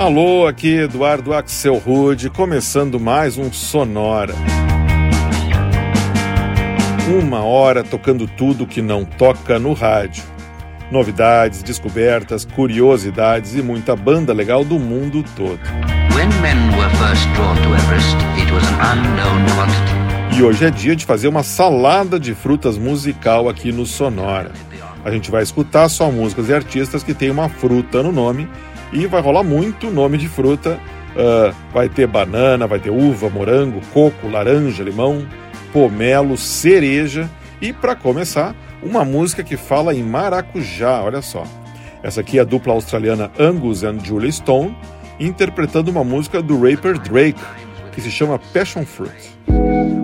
Alô, aqui Eduardo Axel Rude, começando mais um Sonora. Uma hora tocando tudo que não toca no rádio. Novidades, descobertas, curiosidades e muita banda legal do mundo todo. E hoje é dia de fazer uma salada de frutas musical aqui no Sonora. A gente vai escutar só músicas e artistas que têm uma fruta no nome e vai rolar muito nome de fruta. Uh, vai ter banana, vai ter uva, morango, coco, laranja, limão, pomelo, cereja e, para começar, uma música que fala em maracujá. Olha só. Essa aqui é a dupla australiana Angus and Julia Stone interpretando uma música do rapper Drake que se chama Passion Fruit.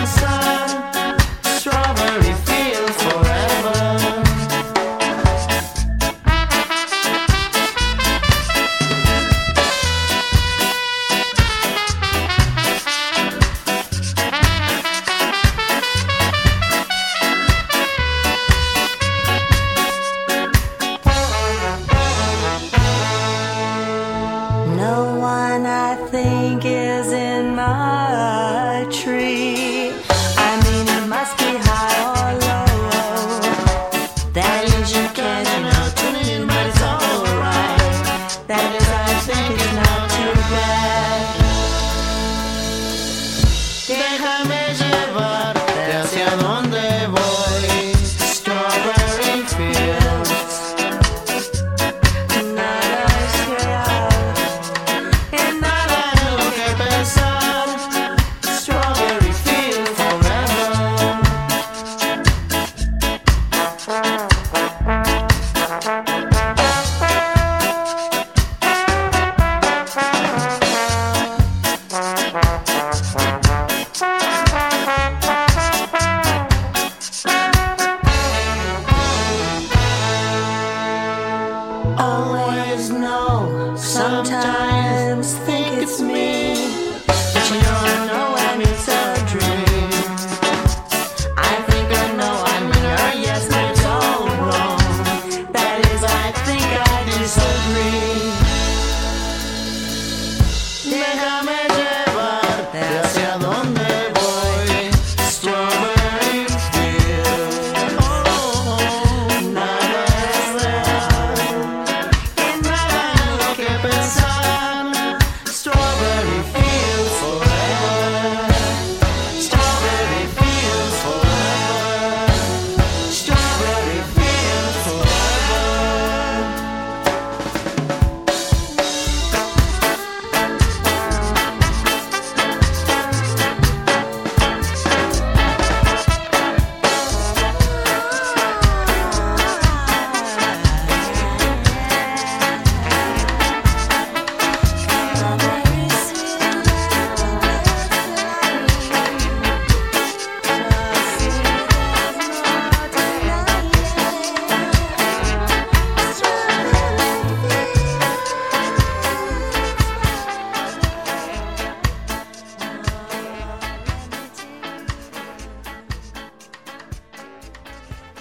inside.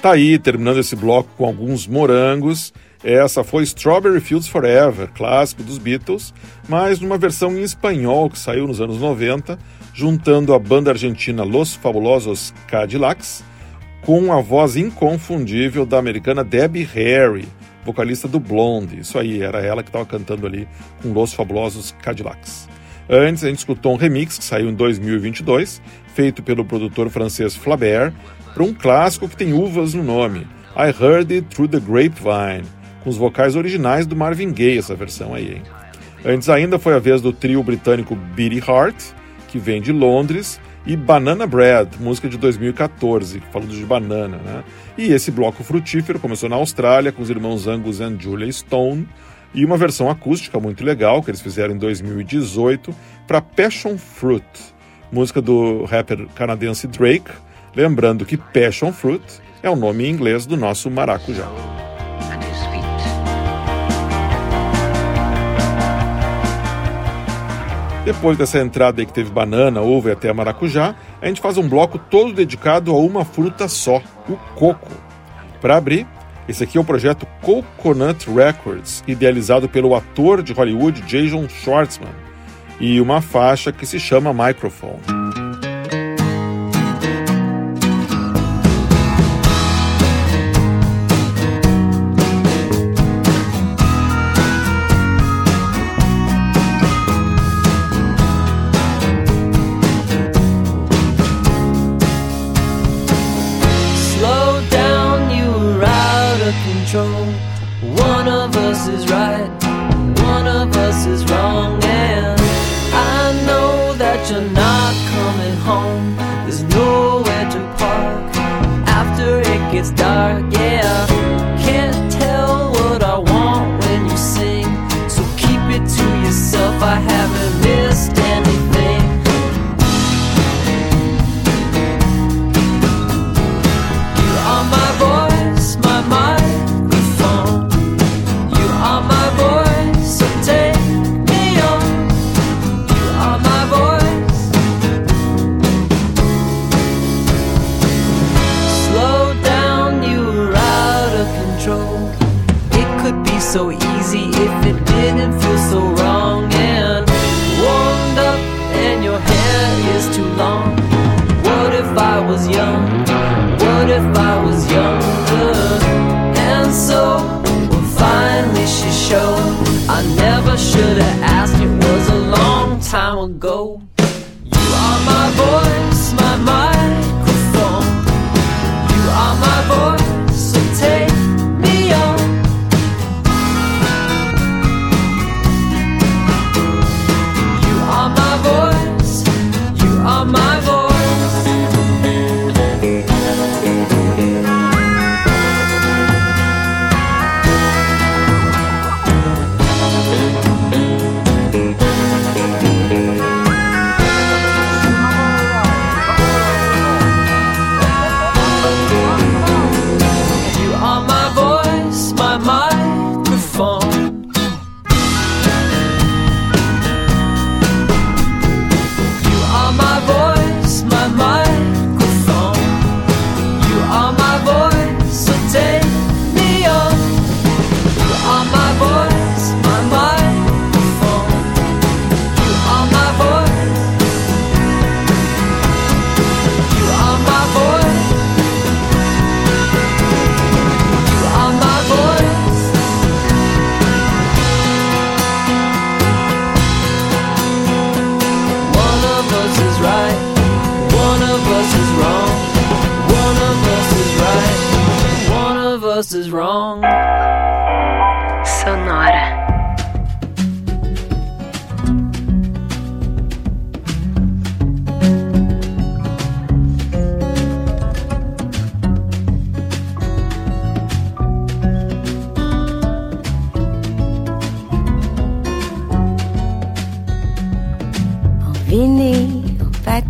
Tá aí, terminando esse bloco com alguns morangos. Essa foi Strawberry Fields Forever, clássico dos Beatles, mas numa versão em espanhol que saiu nos anos 90, juntando a banda argentina Los Fabulosos Cadillacs com a voz inconfundível da americana Debbie Harry, vocalista do Blonde. Isso aí, era ela que estava cantando ali com Los Fabulosos Cadillacs. Antes, a gente escutou um remix que saiu em 2022, feito pelo produtor francês Flaubert, para um clássico que tem uvas no nome, I Heard It Through the Grapevine, com os vocais originais do Marvin Gaye, essa versão aí. Hein? Antes ainda foi a vez do trio britânico Beatty Heart, que vem de Londres, e Banana Bread, música de 2014, falando de banana, né? E esse bloco frutífero começou na Austrália com os irmãos Angus e Julia Stone, e uma versão acústica muito legal que eles fizeram em 2018 para Passion Fruit, música do rapper canadense Drake, Lembrando que passion fruit é o nome em inglês do nosso maracujá. Depois dessa entrada aí que teve banana, uva e até maracujá, a gente faz um bloco todo dedicado a uma fruta só, o coco. Para abrir, esse aqui é o projeto Coconut Records, idealizado pelo ator de Hollywood Jason Schwartzman. e uma faixa que se chama Microphone. so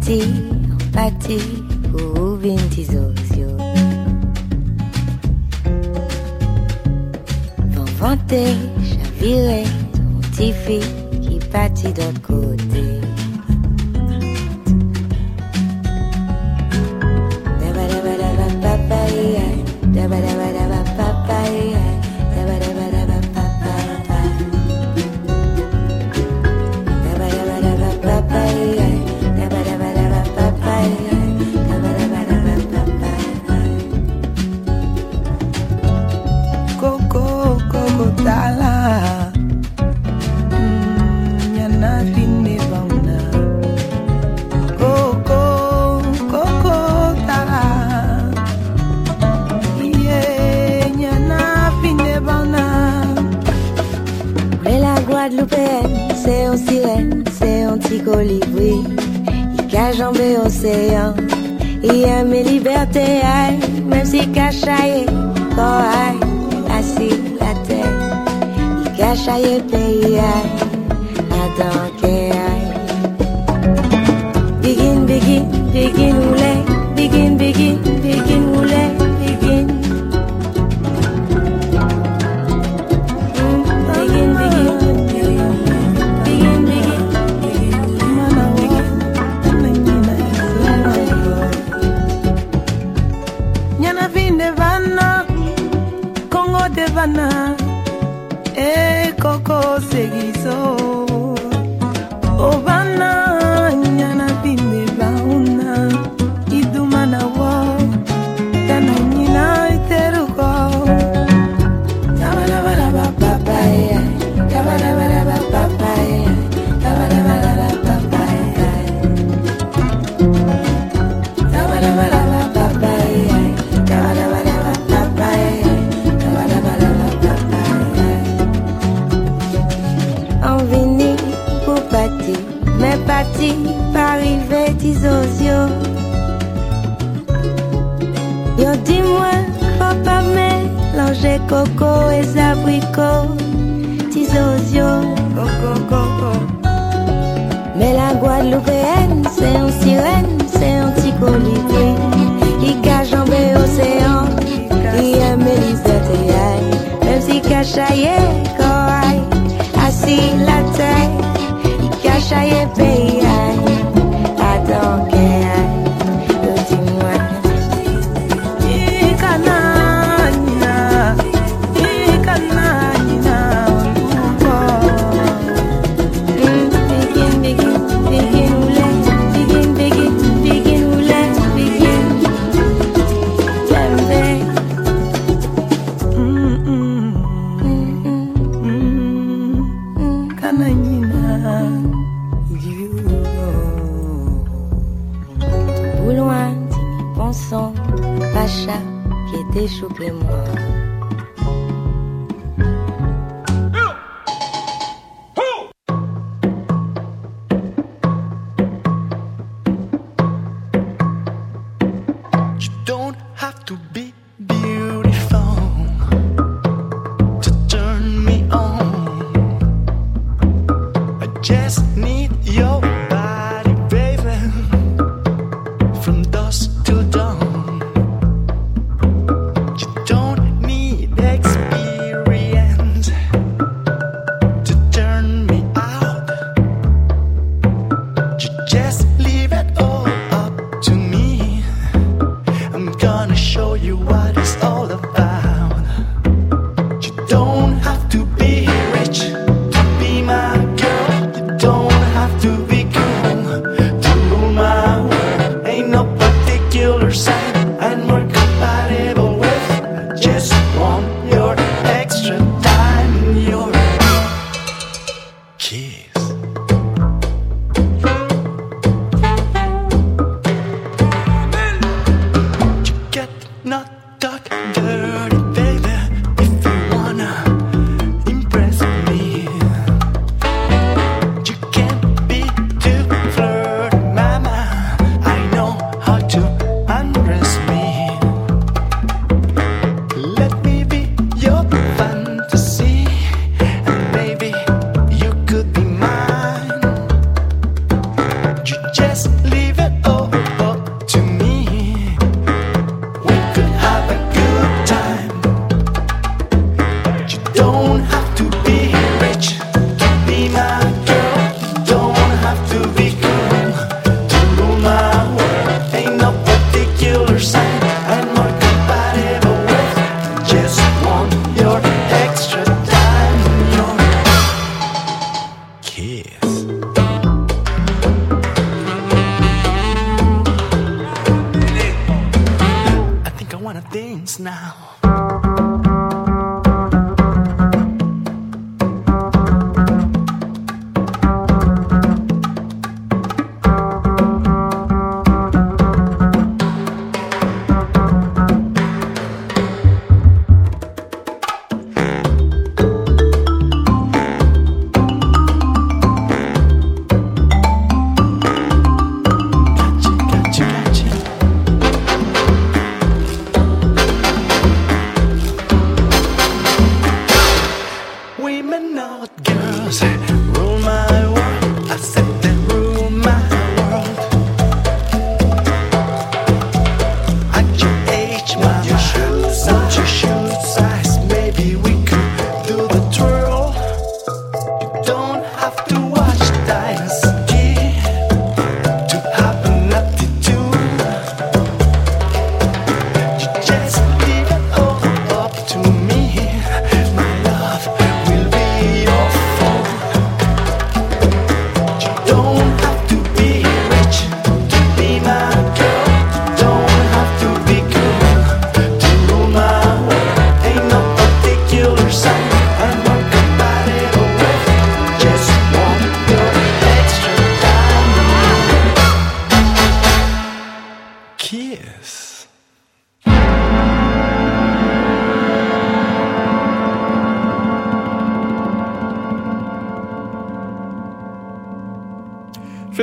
bâtir, bâtir. qui était choqué moi.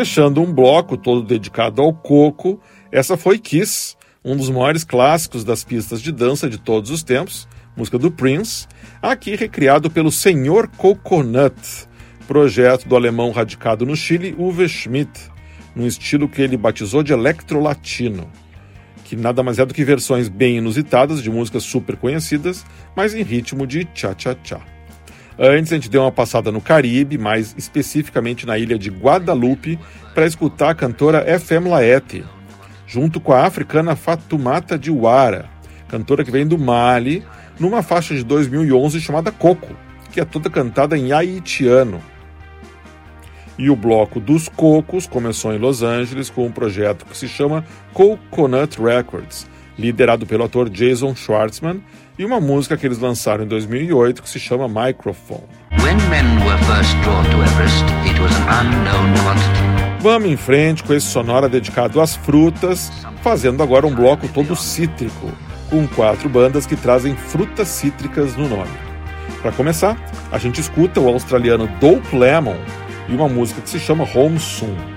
Fechando um bloco todo dedicado ao coco, essa foi Kiss, um dos maiores clássicos das pistas de dança de todos os tempos, música do Prince, aqui recriado pelo Senhor Coconut, projeto do alemão radicado no Chile, Uwe Schmidt, num estilo que ele batizou de electro-latino, que nada mais é do que versões bem inusitadas de músicas super conhecidas, mas em ritmo de cha-cha-cha. Antes a gente deu uma passada no Caribe, mais especificamente na ilha de Guadalupe, para escutar a cantora FM Laete, junto com a africana Fatumata Diwara, cantora que vem do Mali, numa faixa de 2011 chamada Coco, que é toda cantada em haitiano. E o bloco dos Cocos começou em Los Angeles com um projeto que se chama Coconut Records, liderado pelo ator Jason Schwartzman, e uma música que eles lançaram em 2008 que se chama Microphone. Vamos em frente com esse sonora dedicado às frutas, fazendo agora um bloco todo cítrico, com quatro bandas que trazem frutas cítricas no nome. Para começar, a gente escuta o australiano Dope Lemon e uma música que se chama Home Soon.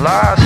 Last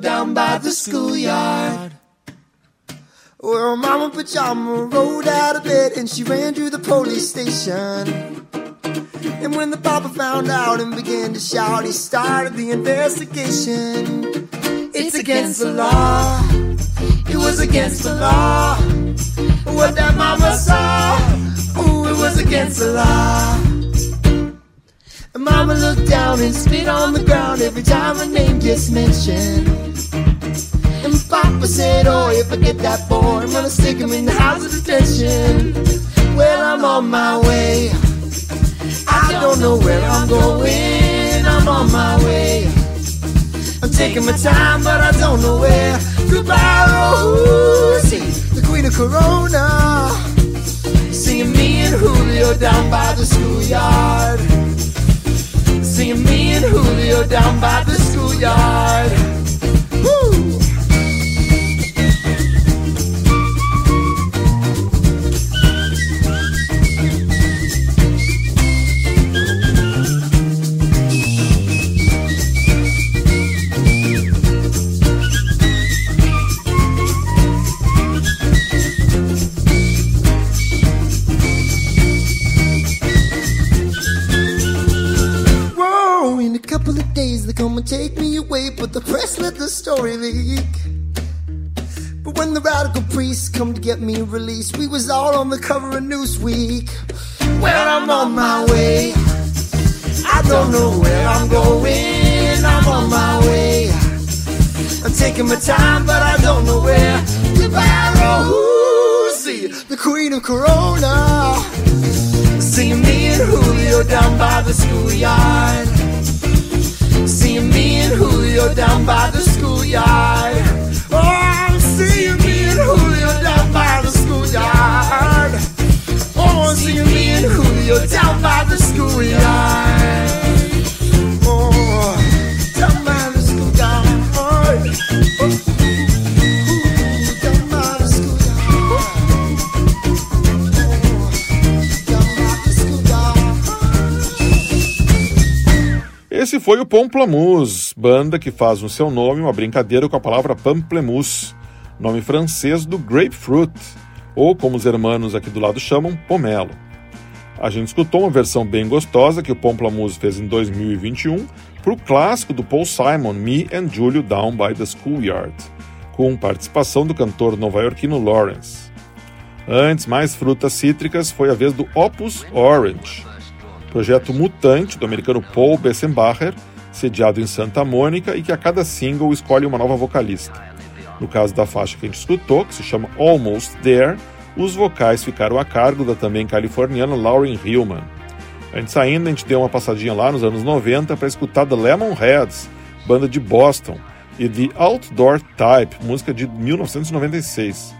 down by the schoolyard. Well, Mama Pajama rolled out of bed and she ran to the police station. And when the papa found out and began to shout, he started the investigation. It's against the law. It was against the law. What that mama saw. Ooh, it was against the law. Mama looked down and spit on the ground every time her name gets mentioned. And Papa said, Oh, if I get that boy, I'm gonna stick him in the house of detention. Well, I'm on my way. I don't know where I'm going. I'm on my way. I'm taking my time, but I don't know where. Goodbye, oh, Rosie, the queen of Corona. Seeing me and Julio down by the schoolyard. Seeing me and Julio down by the schoolyard. Take me away, but the press let the story leak. But when the radical priests come to get me released, we was all on the cover of Newsweek. Well, I'm on my way. I don't know where I'm going. I'm on my way. I'm taking my time, but I don't know where. Goodbye, Rosie, the queen of Corona. Seeing me and Julio down by the schoolyard. Me and Julio down by the schoolyard. Oh, I'm seeing me and Julio down by the schoolyard. Oh, I'm seeing me and Julio down by the schoolyard. Esse foi o Pomplamoose, banda que faz no seu nome uma brincadeira com a palavra pamplemousse, nome francês do grapefruit, ou como os hermanos aqui do lado chamam, pomelo. A gente escutou uma versão bem gostosa que o Pomplamoose fez em 2021 para o clássico do Paul Simon, Me and Julio Down by the Schoolyard, com participação do cantor nova-iorquino Lawrence. Antes, mais frutas cítricas, foi a vez do Opus Orange, projeto mutante do americano Paul Bessenbacher, sediado em Santa Mônica e que a cada single escolhe uma nova vocalista. No caso da faixa que a gente escutou, que se chama Almost There, os vocais ficaram a cargo da também californiana Lauren Hillman. Antes ainda, a gente deu uma passadinha lá nos anos 90 para escutar The Lemonheads, banda de Boston, e The Outdoor Type, música de 1996.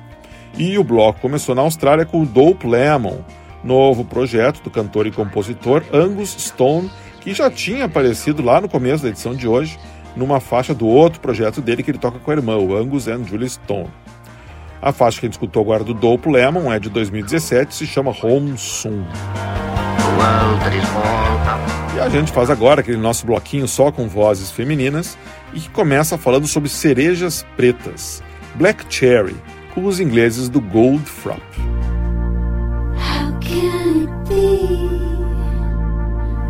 E o bloco começou na Austrália com o Dope Lemon, novo projeto do cantor e compositor Angus Stone, que já tinha aparecido lá no começo da edição de hoje, numa faixa do outro projeto dele que ele toca com a irmã, o Angus and Julie Stone. A faixa que a gente escutou agora do Dope Lemon é de 2017 se chama Home Soon. E a gente faz agora aquele nosso bloquinho só com vozes femininas e que começa falando sobre cerejas pretas, Black Cherry, com os ingleses do Goldfrapp. Can it be?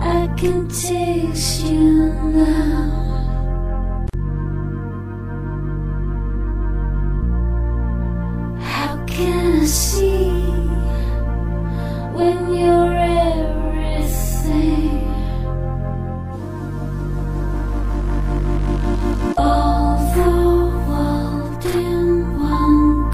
I can taste you now. How can I see when you're everything? All the world in one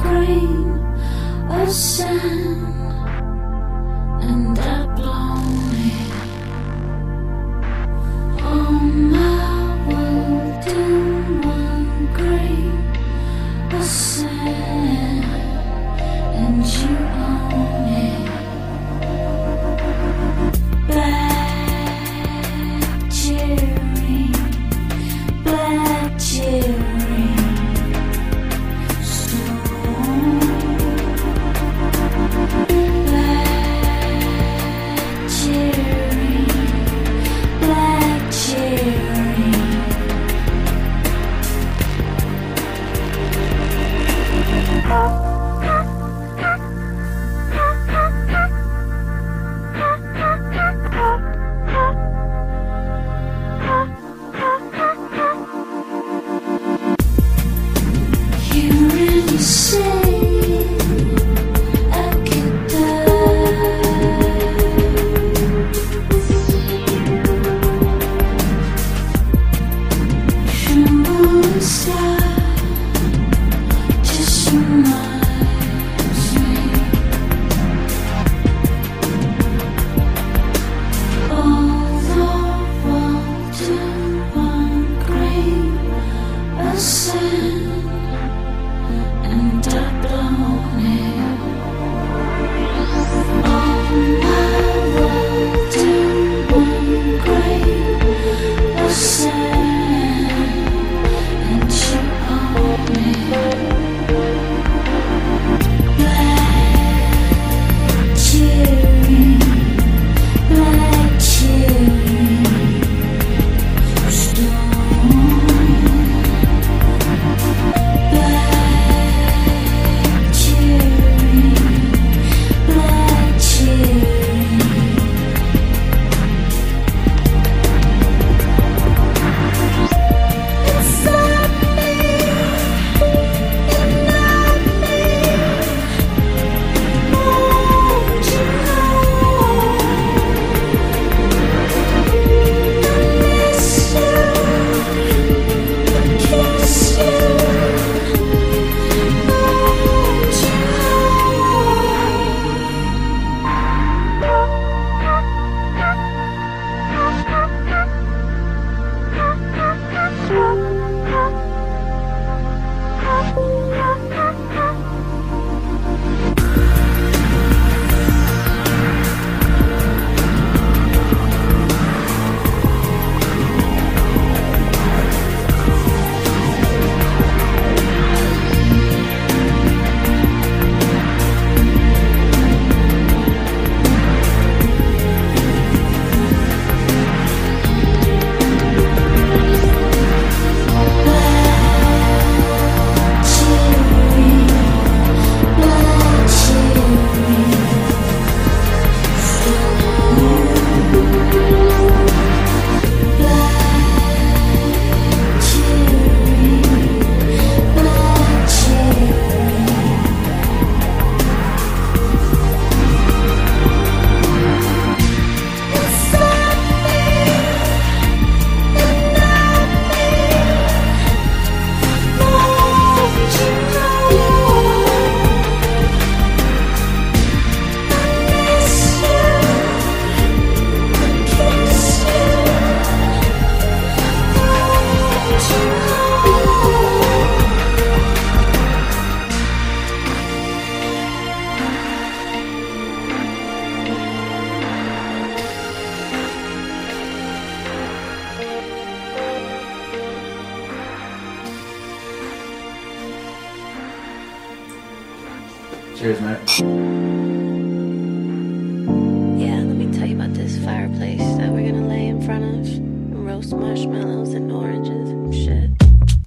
marshmallows and oranges and shit.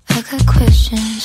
I got questions.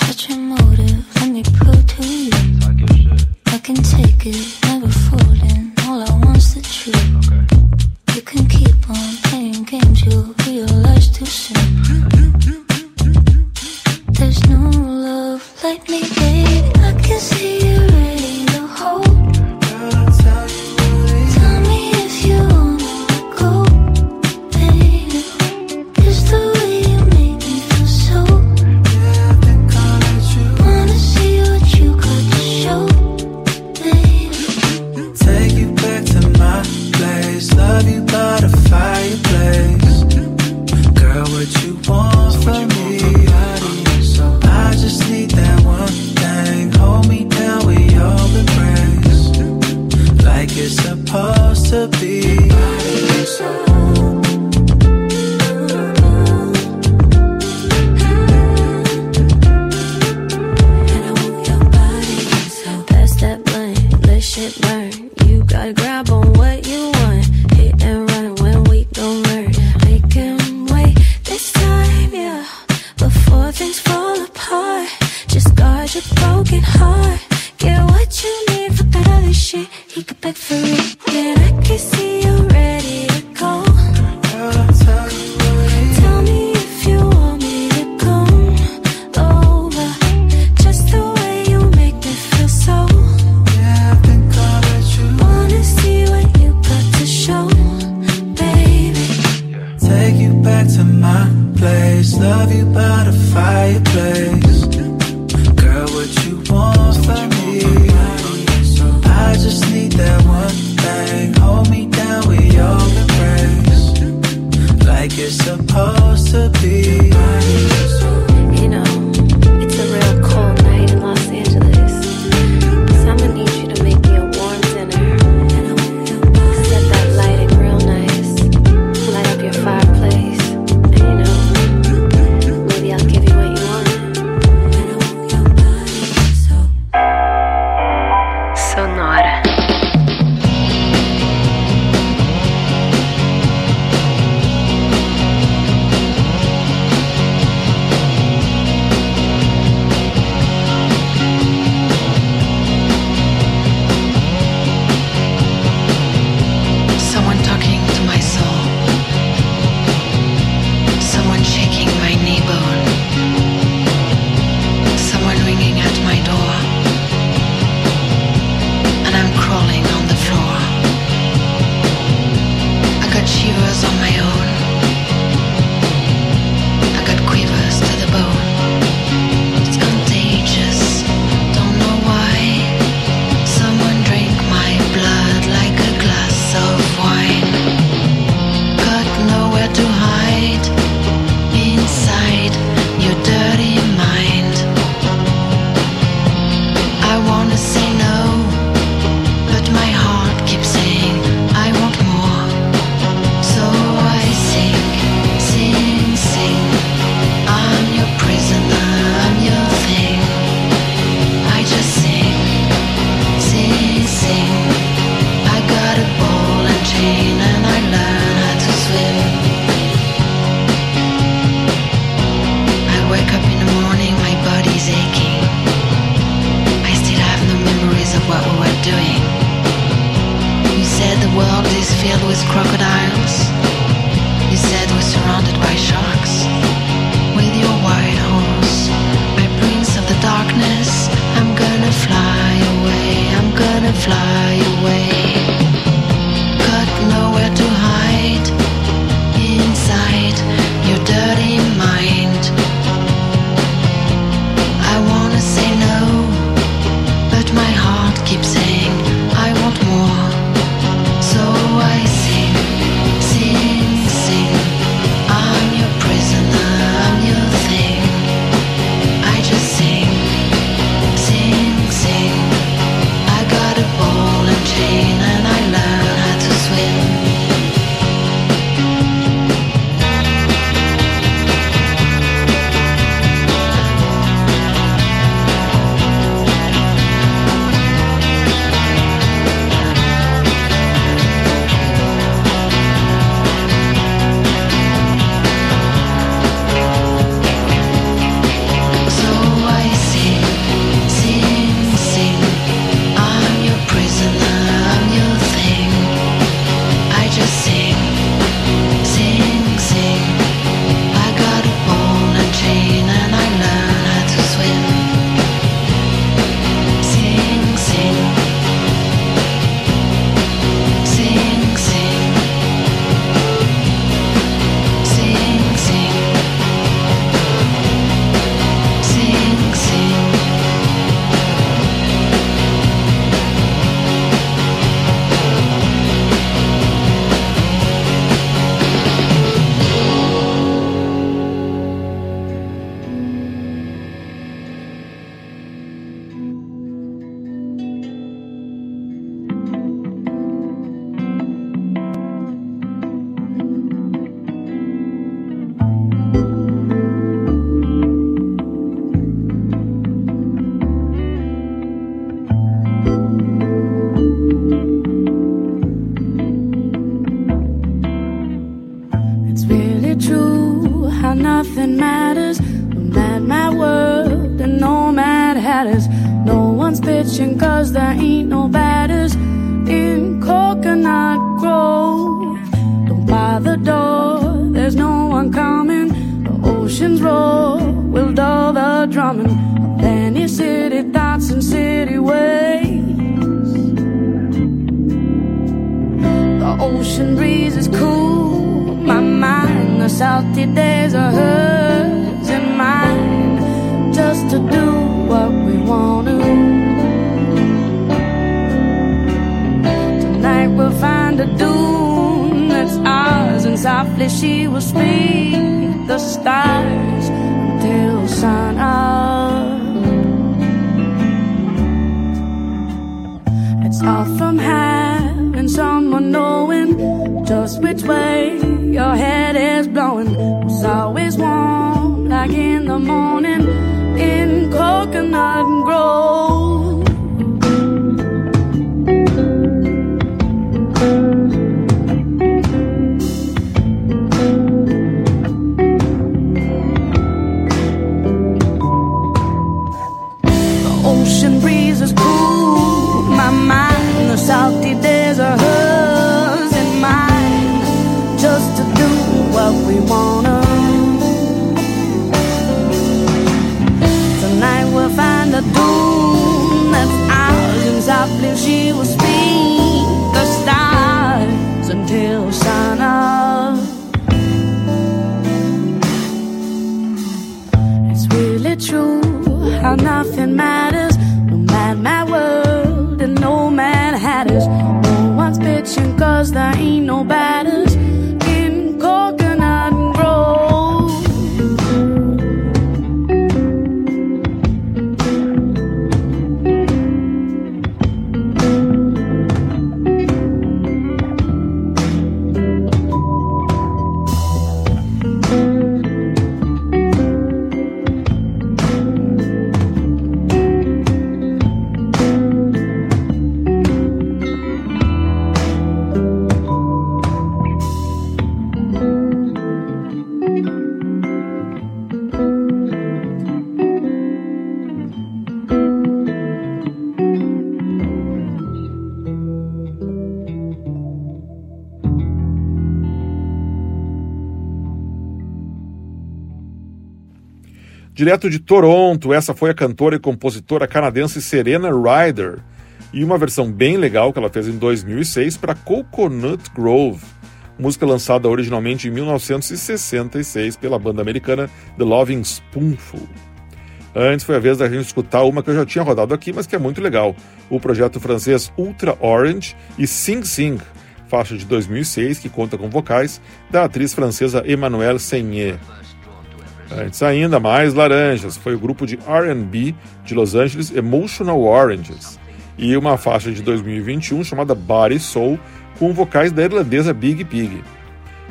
not a fireplace. Girl, what you want from me? I just need that one thing. Hold me down with your embrace, like it's supposed. Just which way your head is blowing. It's always warm, like in the morning in Coconut Grove. Direto de Toronto, essa foi a cantora e compositora canadense Serena Ryder e uma versão bem legal que ela fez em 2006 para Coconut Grove, música lançada originalmente em 1966 pela banda americana The Loving Spoonful. Antes foi a vez da gente escutar uma que eu já tinha rodado aqui, mas que é muito legal, o projeto francês Ultra Orange e Sing Sing, faixa de 2006 que conta com vocais da atriz francesa Emmanuelle Seigner. Antes ainda, mais laranjas, foi o grupo de R&B de Los Angeles Emotional Oranges e uma faixa de 2021 chamada Body Soul com vocais da irlandesa Big Pig.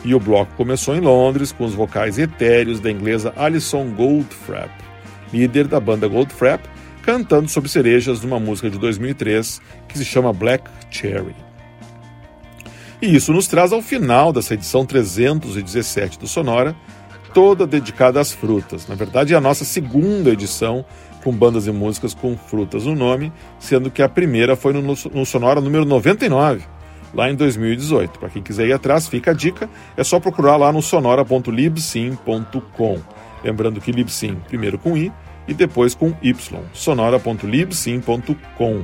E o bloco começou em Londres com os vocais etéreos da inglesa Alison Goldfrapp, líder da banda Goldfrapp, cantando sobre cerejas numa música de 2003 que se chama Black Cherry. E isso nos traz ao final dessa edição 317 do Sonora, toda dedicada às frutas. Na verdade, é a nossa segunda edição com bandas e músicas com frutas no nome, sendo que a primeira foi no, no Sonora número 99, lá em 2018. Para quem quiser ir atrás, fica a dica, é só procurar lá no sonora.libsim.com. Lembrando que Libsim primeiro com I e depois com Y, sonora.libsim.com.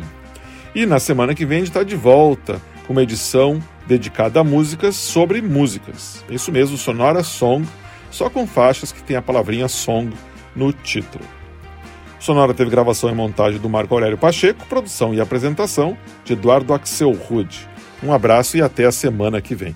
E na semana que vem a gente está de volta com uma edição dedicada a músicas sobre músicas. Isso mesmo, Sonora Song, só com faixas que tem a palavrinha song no título. Sonora teve gravação e montagem do Marco Aurélio Pacheco, produção e apresentação de Eduardo Axel Rude. Um abraço e até a semana que vem.